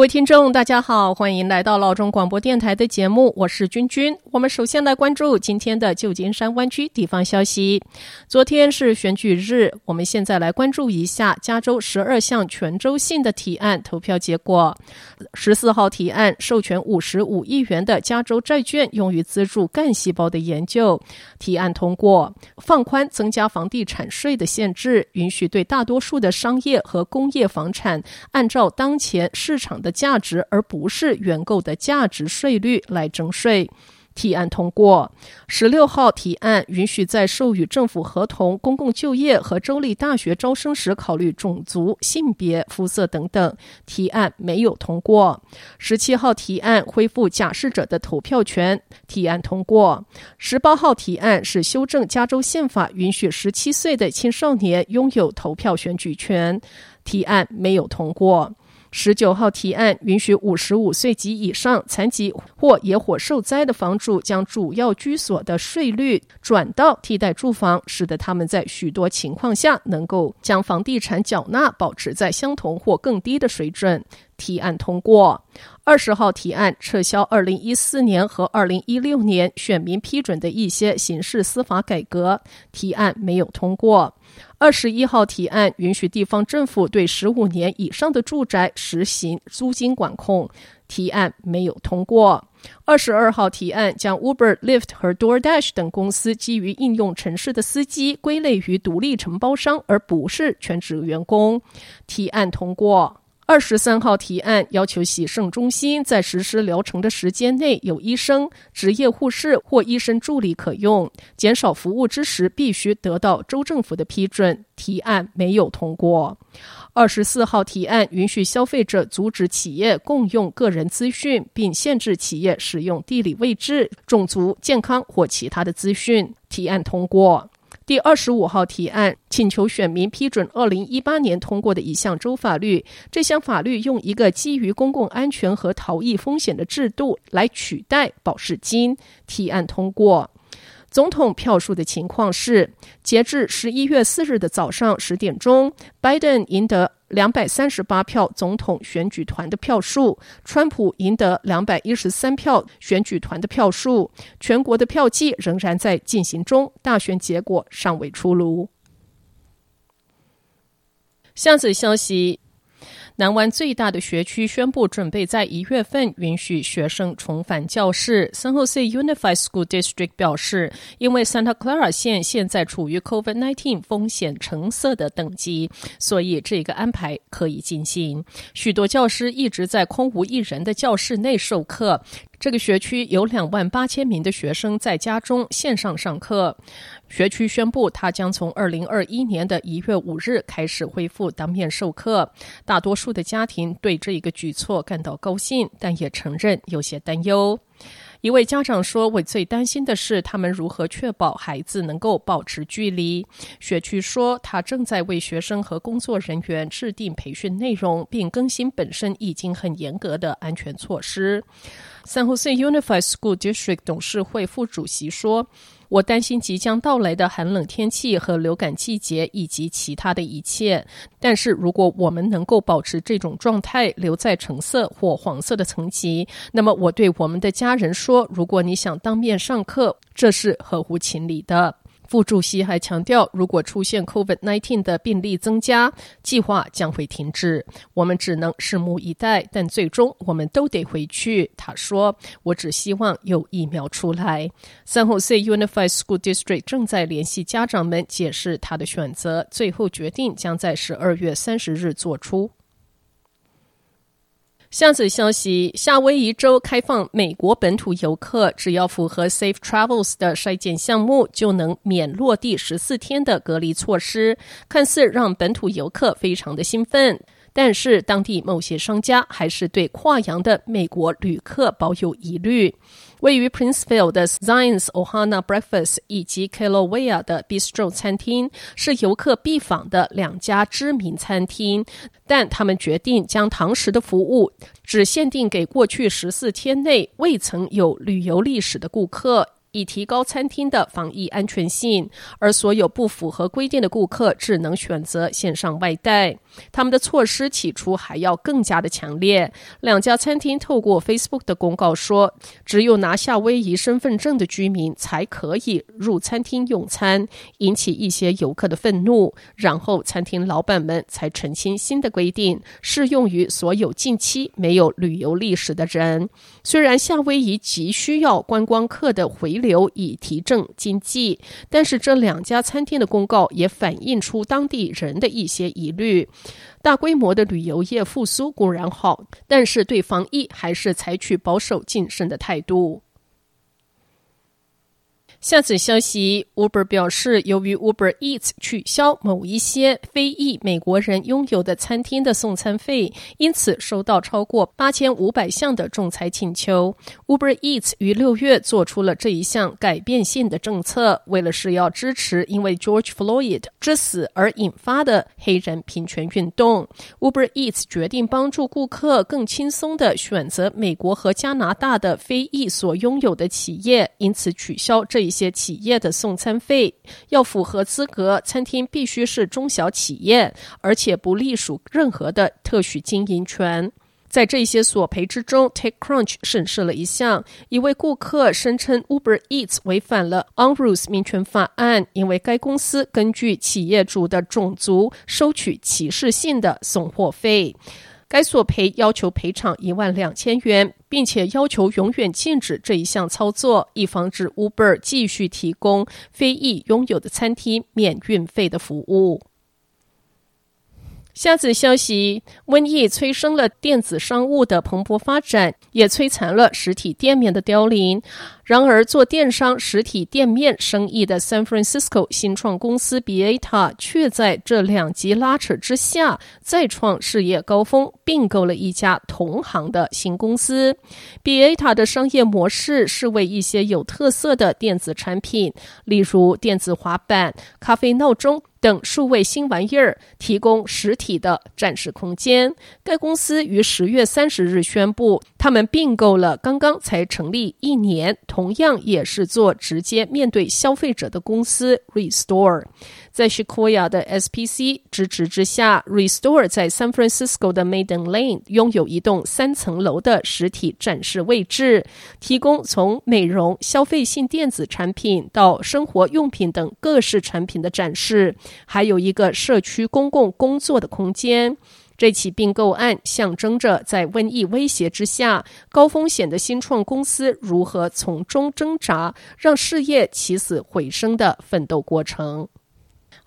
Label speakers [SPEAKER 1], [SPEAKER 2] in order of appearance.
[SPEAKER 1] 各位听众，大家好，欢迎来到老中广播电台的节目，我是君君。我们首先来关注今天的旧金山湾区地方消息。昨天是选举日，我们现在来关注一下加州十二项全州性的提案投票结果。十四号提案授权五十五亿元的加州债券用于资助干细胞的研究，提案通过，放宽增加房地产税的限制，允许对大多数的商业和工业房产按照当前市场的价值，而不是原购的价值税率来征税。提案通过。十六号提案允许在授予政府合同、公共就业和州立大学招生时考虑种族、性别、肤色等等。提案没有通过。十七号提案恢复假释者的投票权。提案通过。十八号提案是修正加州宪法，允许十七岁的青少年拥有投票选举权。提案没有通过。十九号提案允许五十五岁及以上残疾或野火受灾的房主将主要居所的税率转到替代住房，使得他们在许多情况下能够将房地产缴纳保持在相同或更低的水准。提案通过。二十号提案撤销二零一四年和二零一六年选民批准的一些刑事司法改革。提案没有通过。二十一号提案允许地方政府对十五年以上的住宅实行租金管控，提案没有通过。二十二号提案将 Uber、Lyft 和 DoorDash 等公司基于应用城市的司机归类于独立承包商，而不是全职员工，提案通过。二十三号提案要求洗肾中心在实施疗程的时间内有医生、职业护士或医生助理可用，减少服务之时必须得到州政府的批准。提案没有通过。二十四号提案允许消费者阻止企业共用个人资讯，并限制企业使用地理位置、种族、健康或其他的资讯。提案通过。第二十五号提案请求选民批准二零一八年通过的一项州法律。这项法律用一个基于公共安全和逃逸风险的制度来取代保释金。提案通过。总统票数的情况是，截至十一月四日的早上十点钟，拜登赢得两百三十八票总统选举团的票数，川普赢得两百一十三票选举团的票数。全国的票计仍然在进行中，大选结果尚未出炉。下次消息。南湾最大的学区宣布，准备在一月份允许学生重返教室。San Jose Unified School District 表示，因为 Santa Clara 县现在处于 COVID-19 风险橙色的等级，所以这个安排可以进行。许多教师一直在空无一人的教室内授课。这个学区有两万八千名的学生在家中线上上课。学区宣布，他将从二零二一年的一月五日开始恢复当面授课。大多数的家庭对这一个举措感到高兴，但也承认有些担忧。一位家长说：“我最担心的是他们如何确保孩子能够保持距离。”学区说，他正在为学生和工作人员制定培训内容，并更新本身已经很严格的安全措施。San Jose Unified School District 董事会副主席说：“我担心即将到来的寒冷天气和流感季节以及其他的一切。但是如果我们能够保持这种状态，留在橙色或黄色的层级，那么我对我们的家人说：如果你想当面上课，这是合乎情理的。”副主席还强调，如果出现 COVID-19 的病例增加，计划将会停止。我们只能拭目以待，但最终我们都得回去。他说：“我只希望有疫苗出来。” San Jose Unified School District 正在联系家长们解释他的选择，最后决定将在十二月三十日做出。下次消息：夏威夷州开放美国本土游客，只要符合 Safe Travels 的筛检项目，就能免落地十四天的隔离措施。看似让本土游客非常的兴奋，但是当地某些商家还是对跨洋的美国旅客保有疑虑。位于 Princeville 的 Zion's Ohana Breakfast 以及 Kilauea 的 Bistro 餐厅是游客必访的两家知名餐厅，但他们决定将堂食的服务只限定给过去十四天内未曾有旅游历史的顾客。以提高餐厅的防疫安全性，而所有不符合规定的顾客只能选择线上外带。他们的措施起初还要更加的强烈。两家餐厅透过 Facebook 的公告说，只有拿夏威夷身份证的居民才可以入餐厅用餐，引起一些游客的愤怒。然后餐厅老板们才澄清新的规定适用于所有近期没有旅游历史的人。虽然夏威夷急需要观光客的回流以提振经济，但是这两家餐厅的公告也反映出当地人的一些疑虑。大规模的旅游业复苏固然好，但是对防疫还是采取保守谨慎的态度。下次消息，Uber 表示，由于 Uber Eats 取消某一些非裔美国人拥有的餐厅的送餐费，因此收到超过八千五百项的仲裁请求。Uber Eats 于六月做出了这一项改变性的政策，为了是要支持因为 George Floyd 之死而引发的黑人平权运动。Uber Eats 决定帮助顾客更轻松地选择美国和加拿大的非裔所拥有的企业，因此取消这一。一些企业的送餐费要符合资格，餐厅必须是中小企业，而且不隶属任何的特许经营权。在这些索赔之中，TechCrunch 审视了一项，一位顾客声称 Uber Eats 违反了 UNRUH's 民权法案，因为该公司根据企业主的种族收取歧视性的送货费。该索赔要求赔偿一万两千元，并且要求永远禁止这一项操作，以防止 Uber 继续提供非裔拥有的餐厅免运费的服务。下子消息：瘟疫催生了电子商务的蓬勃发展，也摧残了实体店面的凋零。然而，做电商实体店面生意的 San Francisco 新创公司 Beta 却在这两极拉扯之下再创事业高峰，并购了一家同行的新公司。Beta 的商业模式是为一些有特色的电子产品，例如电子滑板、咖啡闹钟。等数位新玩意儿提供实体的展示空间。该公司于十月三十日宣布，他们并购了刚刚才成立一年，同样也是做直接面对消费者的公司 Restore。在 Sequoia 的 SPC 支持之下，Restore 在 San Francisco 的 Maiden Lane 拥有一栋三层楼的实体展示位置，提供从美容、消费性电子产品到生活用品等各式产品的展示，还有一个社区公共工作的空间。这起并购案象征着在瘟疫威胁之下，高风险的新创公司如何从中挣扎，让事业起死回生的奋斗过程。